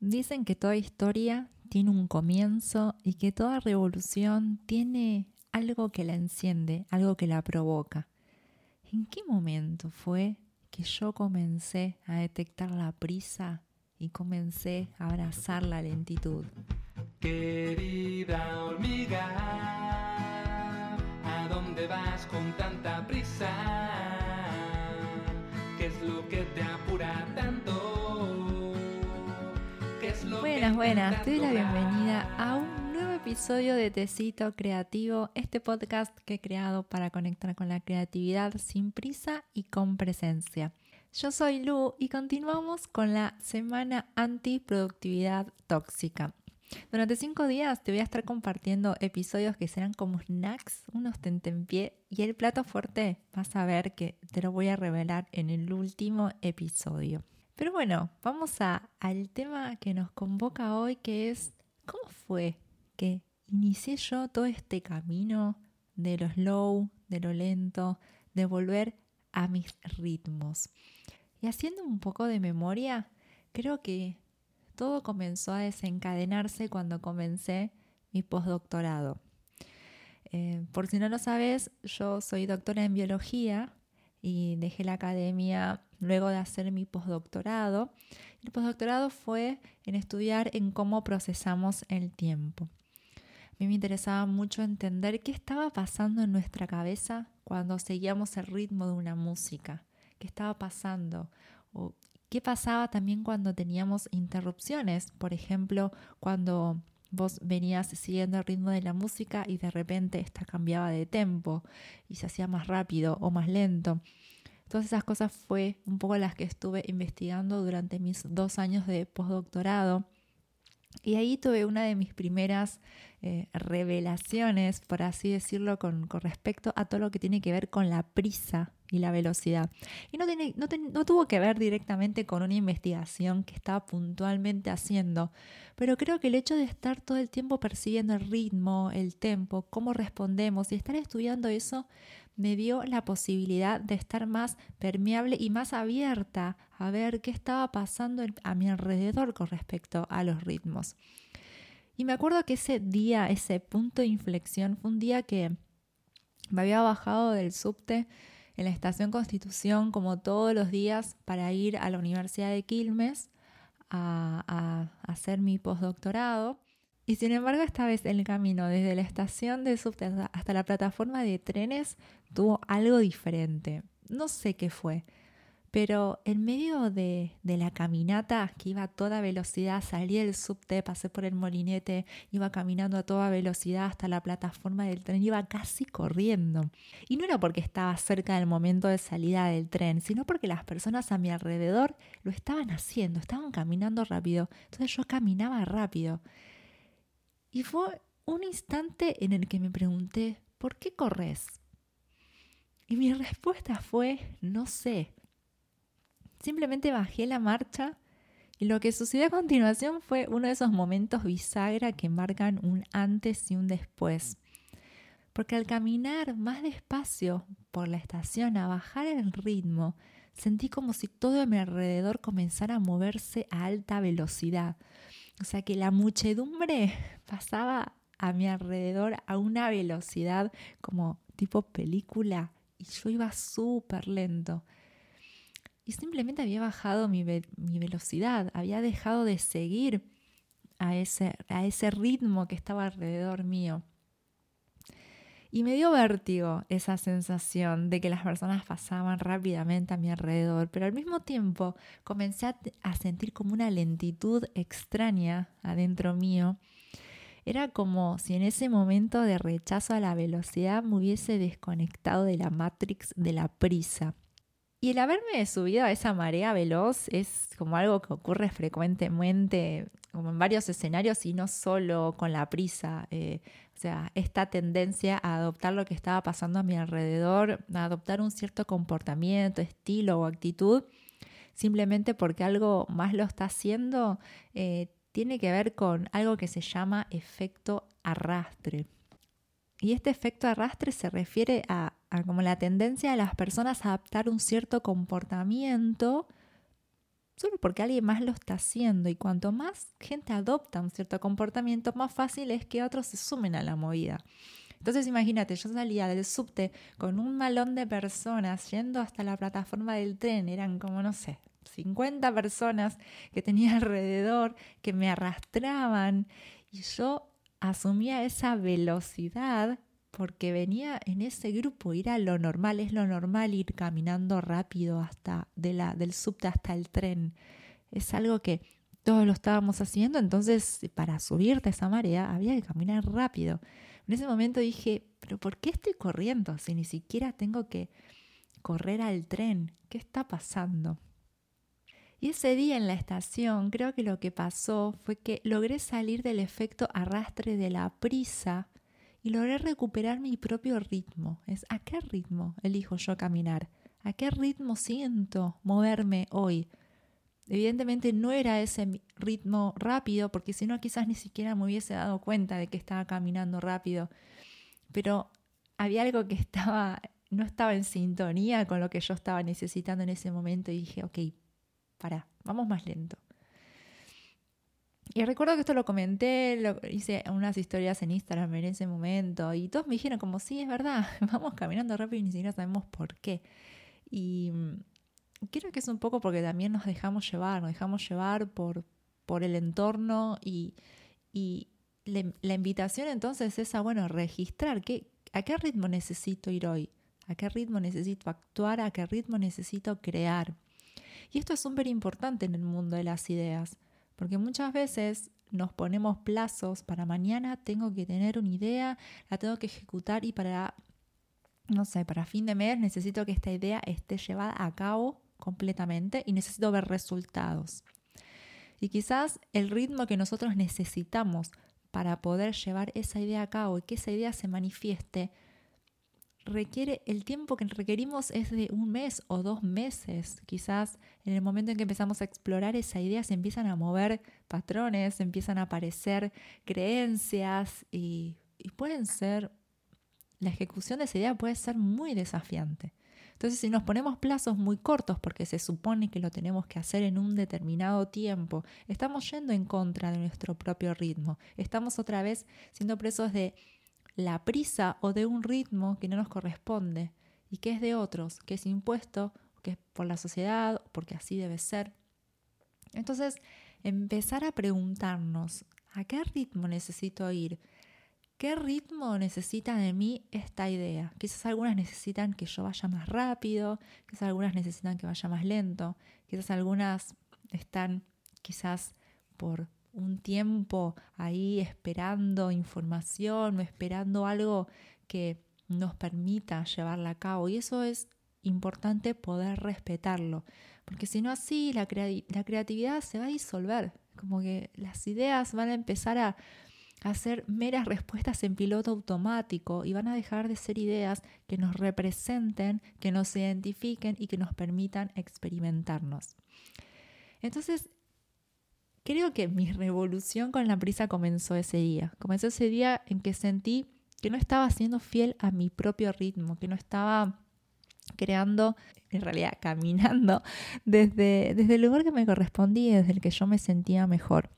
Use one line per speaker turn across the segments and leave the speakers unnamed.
Dicen que toda historia tiene un comienzo y que toda revolución tiene algo que la enciende, algo que la provoca. ¿En qué momento fue que yo comencé a detectar la prisa y comencé a abrazar la lentitud?
Querida hormiga, ¿a dónde vas con tanta prisa? ¿Qué es lo que te
Buenas, buenas, te doy la bienvenida a un nuevo episodio de Tecito Creativo, este podcast que he creado para conectar con la creatividad sin prisa y con presencia. Yo soy Lu y continuamos con la semana antiproductividad tóxica. Durante cinco días te voy a estar compartiendo episodios que serán como snacks, unos tentempié y el plato fuerte vas a ver que te lo voy a revelar en el último episodio. Pero bueno, vamos a, al tema que nos convoca hoy que es ¿cómo fue que inicié yo todo este camino de lo slow, de lo lento, de volver a mis ritmos? Y haciendo un poco de memoria, creo que todo comenzó a desencadenarse cuando comencé mi postdoctorado. Eh, por si no lo sabes, yo soy doctora en biología y dejé la academia luego de hacer mi postdoctorado. El postdoctorado fue en estudiar en cómo procesamos el tiempo. A mí me interesaba mucho entender qué estaba pasando en nuestra cabeza cuando seguíamos el ritmo de una música, qué estaba pasando o qué pasaba también cuando teníamos interrupciones, por ejemplo, cuando vos venías siguiendo el ritmo de la música y de repente esta cambiaba de tempo y se hacía más rápido o más lento. Todas esas cosas fue un poco las que estuve investigando durante mis dos años de postdoctorado. Y ahí tuve una de mis primeras eh, revelaciones, por así decirlo, con, respecto a todo lo que tiene que ver con la prisa y la velocidad. Y no, tuvo que ver directamente con una investigación que estaba puntualmente haciendo, pero creo que el hecho de estar todo el tiempo persiguiendo el ritmo, el tempo, cómo respondemos y estar estudiando eso me dio la posibilidad de estar más permeable y más abierta a ver qué estaba pasando a mi alrededor con respecto a los ritmos. Y me acuerdo que ese día, ese punto de inflexión, fue un día que me había bajado del subte en la estación Constitución como todos los días para ir a la Universidad de Quilmes a, a hacer mi postdoctorado. Y sin embargo, esta vez el camino desde la estación de subte hasta la plataforma de trenes tuvo algo diferente. No sé qué fue, pero en medio de, la caminata, que iba a toda velocidad, salí del subte, pasé por el molinete, iba caminando a toda velocidad hasta la plataforma del tren, iba casi corriendo. Y no era porque estaba cerca del momento de salida del tren, sino porque las personas a mi alrededor lo estaban haciendo, estaban caminando rápido. Entonces yo caminaba rápido. Y fue un instante en el que me pregunté, ¿por qué corres? Y mi respuesta fue, no sé. Simplemente bajé la marcha y lo que sucedió a continuación fue uno de esos momentos bisagra que marcan un antes y un después. Porque al caminar más despacio por la estación, a bajar el ritmo, sentí como si todo a mi alrededor comenzara a moverse a alta velocidad. O sea que la muchedumbre pasaba a mi alrededor a una velocidad como tipo película y yo iba súper lento. Y simplemente había bajado mi, mi, velocidad, había dejado de seguir a ese, a ese ritmo que estaba alrededor mío. Y me dio vértigo esa sensación de que las personas pasaban rápidamente a mi alrededor, pero al mismo tiempo comencé a, sentir como una lentitud extraña adentro mío. Era como si en ese momento de rechazo a la velocidad me hubiese desconectado de la matrix de la prisa. Y el haberme subido a esa marea veloz es como algo que ocurre frecuentemente, como en varios escenarios y no solo con la prisa. Eh, o sea, esta tendencia a adoptar lo que estaba pasando a mi alrededor, a adoptar un cierto comportamiento, estilo o actitud, simplemente porque algo más lo está haciendo, eh, tiene que ver con algo que se llama efecto arrastre. Y este efecto arrastre se refiere a, a, como la tendencia de las personas a adaptar un cierto comportamiento solo porque alguien más lo está haciendo. Y cuanto más gente adopta un cierto comportamiento, más fácil es que otros se sumen a la movida. Entonces imagínate, yo salía del subte con un malón de personas yendo hasta la plataforma del tren, eran como, no sé, 50 personas que tenía alrededor, que me arrastraban. Y yo asumía esa velocidad porque venía en ese grupo, era lo normal, es lo normal ir caminando rápido hasta de la, del subte hasta el tren. Es algo que todos lo estábamos haciendo, entonces para subirte a esa marea había que caminar rápido. En ese momento dije, pero ¿por qué estoy corriendo si ni siquiera tengo que correr al tren? ¿Qué está pasando? Y ese día en la estación creo que lo que pasó fue que logré salir del efecto arrastre de la prisa y logré recuperar mi propio ritmo. Es a qué ritmo elijo yo caminar, a qué ritmo siento moverme hoy. Evidentemente no era ese ritmo rápido, porque si no quizás ni siquiera me hubiese dado cuenta de que estaba caminando rápido, pero había algo que estaba, no estaba en sintonía con lo que yo estaba necesitando en ese momento y dije, ok, para, vamos más lento. Y recuerdo que esto lo comenté, lo, hice unas historias en Instagram en ese momento y todos me dijeron como, sí, es verdad, vamos caminando rápido y ni siquiera sabemos por qué. Y mm, creo que es un poco porque también nos dejamos llevar, nos dejamos llevar por, por el entorno y, y la invitación entonces es a, bueno, registrar qué, a qué ritmo necesito ir hoy, a qué ritmo necesito actuar, a qué ritmo necesito crear. Y esto es súper importante en el mundo de las ideas, porque muchas veces nos ponemos plazos para mañana, tengo que tener una idea, la tengo que ejecutar y para, no sé, para fin de mes necesito que esta idea esté llevada a cabo completamente y necesito ver resultados. Y quizás el ritmo que nosotros necesitamos para poder llevar esa idea a cabo y que esa idea se manifieste requiere, el tiempo que requerimos es de un mes o dos meses. Quizás en el momento en que empezamos a explorar esa idea se empiezan a mover patrones, empiezan a aparecer creencias y, y pueden ser, la ejecución de esa idea puede ser muy desafiante. Entonces, si nos ponemos plazos muy cortos porque se supone que lo tenemos que hacer en un determinado tiempo, estamos yendo en contra de nuestro propio ritmo. Estamos otra vez siendo presos de la prisa o de un ritmo que no nos corresponde y que es de otros, que es impuesto, que es por la sociedad, porque así debe ser. Entonces, empezar a preguntarnos, ¿a qué ritmo necesito ir? ¿Qué ritmo necesita de mí esta idea? Quizás algunas necesitan que yo vaya más rápido, quizás algunas necesitan que vaya más lento, quizás algunas están quizás por un tiempo ahí esperando información o esperando algo que nos permita llevarla a cabo. Y eso es importante poder respetarlo, porque si no así la, la creatividad se va a disolver, como que las ideas van a empezar a hacer meras respuestas en piloto automático y van a dejar de ser ideas que nos representen, que nos identifiquen y que nos permitan experimentarnos. Entonces, Creo que mi revolución con la prisa comenzó ese día. Comenzó ese día en que sentí que no estaba siendo fiel a mi propio ritmo, que no estaba creando, en realidad caminando desde, desde el lugar que me correspondía, desde el que yo me sentía mejor.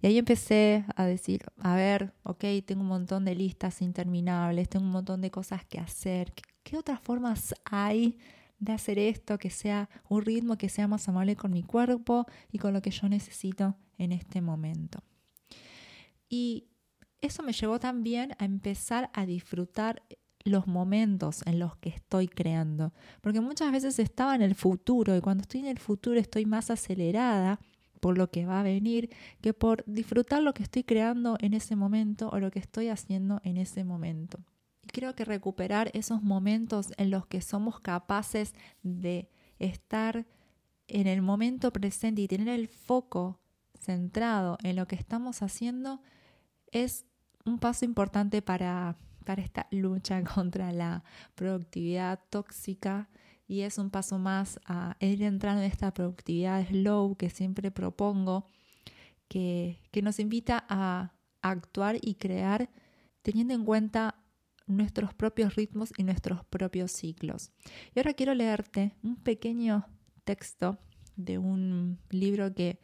Y ahí empecé a decir, a ver, ok, tengo un montón de listas interminables, tengo un montón de cosas que hacer. qué otras formas hay de hacer esto, que sea un ritmo que sea más amable con mi cuerpo y con lo que yo necesito en este momento. Y eso me llevó también a empezar a disfrutar los momentos en los que estoy creando, porque muchas veces estaba en el futuro y cuando estoy en el futuro estoy más acelerada por lo que va a venir que por disfrutar lo que estoy creando en ese momento o lo que estoy haciendo en ese momento creo que recuperar esos momentos en los que somos capaces de estar en el momento presente y tener el foco centrado en lo que estamos haciendo es un paso importante para, para esta lucha contra la productividad tóxica y es un paso más a ir entrando en esta productividad slow que siempre propongo, que, que nos invita a actuar y crear teniendo en cuenta nuestros propios ritmos y nuestros propios ciclos. Y ahora quiero leerte un pequeño texto de un libro que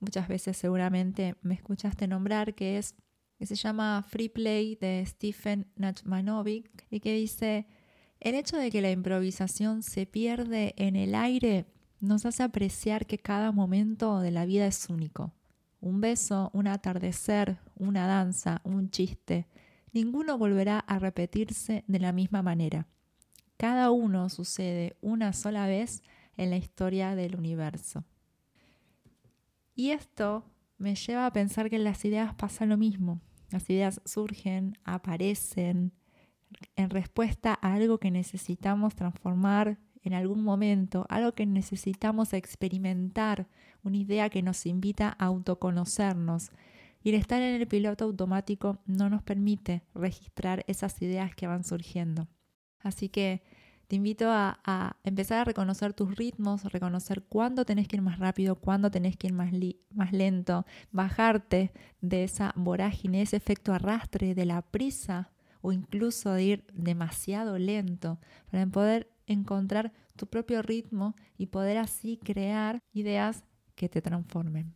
muchas veces seguramente me escuchaste nombrar, que es que se llama Free Play de Stephen Nachmanovic y que dice, el hecho de que la improvisación se pierde en el aire nos hace apreciar que cada momento de la vida es único. Un beso, un atardecer, una danza, un chiste, ninguno volverá a repetirse de la misma manera. Cada uno sucede una sola vez en la historia del universo. Y esto me lleva a pensar que las ideas pasa lo mismo. Las ideas surgen, aparecen en respuesta a algo que necesitamos transformar en algún momento, algo que necesitamos experimentar, una idea que nos invita a autoconocernos. Y el estar en el piloto automático no nos permite registrar esas ideas que van surgiendo. Así que te invito a, empezar a reconocer tus ritmos, reconocer cuándo tenés que ir más rápido, cuándo tenés que ir más, más lento, bajarte de esa vorágine, ese efecto arrastre de la prisa o incluso de ir demasiado lento para poder encontrar tu propio ritmo y poder así crear ideas que te transformen.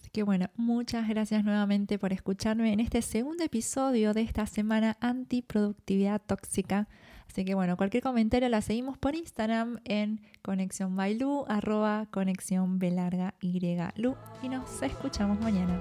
Así que bueno, muchas gracias nuevamente por escucharme en este segundo episodio de esta semana antiproductividad tóxica. Así que bueno, cualquier comentario la seguimos por Instagram en conexión arroba conexión y y nos escuchamos mañana.